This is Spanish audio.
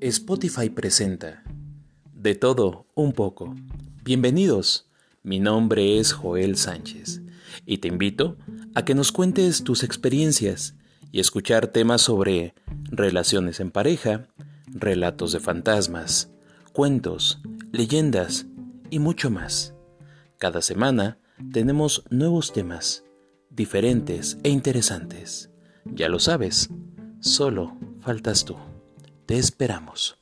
Spotify presenta De todo un poco. Bienvenidos. Mi nombre es Joel Sánchez y te invito a que nos cuentes tus experiencias y escuchar temas sobre relaciones en pareja, relatos de fantasmas, cuentos, leyendas y mucho más. Cada semana tenemos nuevos temas, diferentes e interesantes. Ya lo sabes, solo faltas tú. Te esperamos.